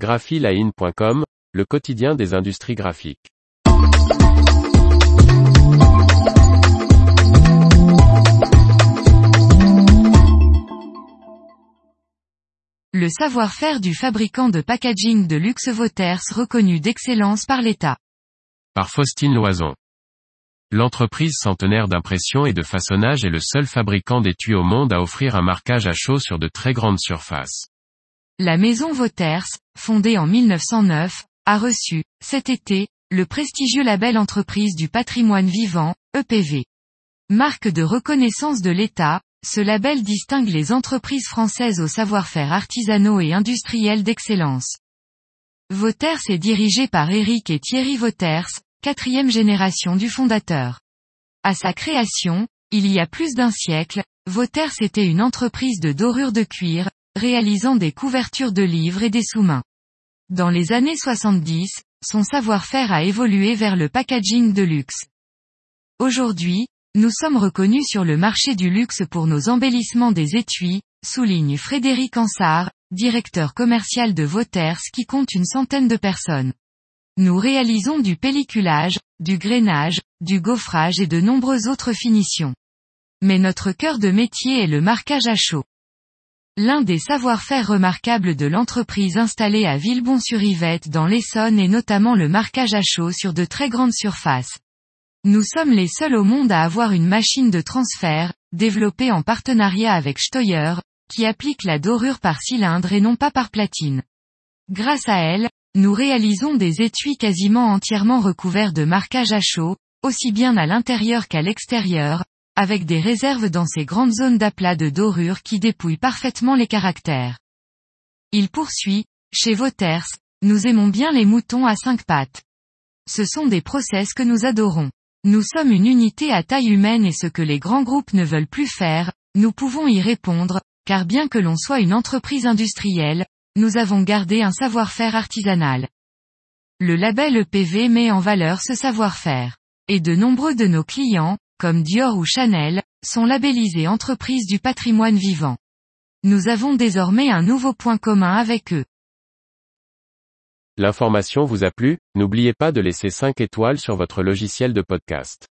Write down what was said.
graphiline.com, le quotidien des industries graphiques. Le savoir-faire du fabricant de packaging de luxe Voters reconnu d'excellence par l'État. Par Faustine Loison. L'entreprise centenaire d'impression et de façonnage est le seul fabricant d'étui au monde à offrir un marquage à chaud sur de très grandes surfaces. La maison Voters, fondée en 1909, a reçu, cet été, le prestigieux label Entreprise du patrimoine vivant, EPV. Marque de reconnaissance de l'État, ce label distingue les entreprises françaises au savoir-faire artisanaux et industriels d'excellence. Voters est dirigé par Eric et Thierry Voters, quatrième génération du fondateur. À sa création, il y a plus d'un siècle, Voters était une entreprise de dorure de cuir, réalisant des couvertures de livres et des sous-mains. Dans les années 70, son savoir-faire a évolué vers le packaging de luxe. Aujourd'hui, nous sommes reconnus sur le marché du luxe pour nos embellissements des étuis, souligne Frédéric Ansart, directeur commercial de Voters qui compte une centaine de personnes. Nous réalisons du pelliculage, du grainage, du gaufrage et de nombreuses autres finitions. Mais notre cœur de métier est le marquage à chaud. L'un des savoir-faire remarquables de l'entreprise installée à Villebon-sur-Yvette dans l'Essonne est notamment le marquage à chaud sur de très grandes surfaces. Nous sommes les seuls au monde à avoir une machine de transfert, développée en partenariat avec Steuer, qui applique la dorure par cylindre et non pas par platine. Grâce à elle, nous réalisons des étuis quasiment entièrement recouverts de marquage à chaud, aussi bien à l'intérieur qu'à l'extérieur, avec des réserves dans ces grandes zones d'aplat de dorure qui dépouillent parfaitement les caractères. Il poursuit, chez Voters, nous aimons bien les moutons à cinq pattes. Ce sont des process que nous adorons. Nous sommes une unité à taille humaine et ce que les grands groupes ne veulent plus faire, nous pouvons y répondre, car bien que l'on soit une entreprise industrielle, nous avons gardé un savoir-faire artisanal. Le label EPV met en valeur ce savoir-faire. Et de nombreux de nos clients, comme Dior ou Chanel, sont labellisés entreprises du patrimoine vivant. Nous avons désormais un nouveau point commun avec eux. L'information vous a plu, n'oubliez pas de laisser 5 étoiles sur votre logiciel de podcast.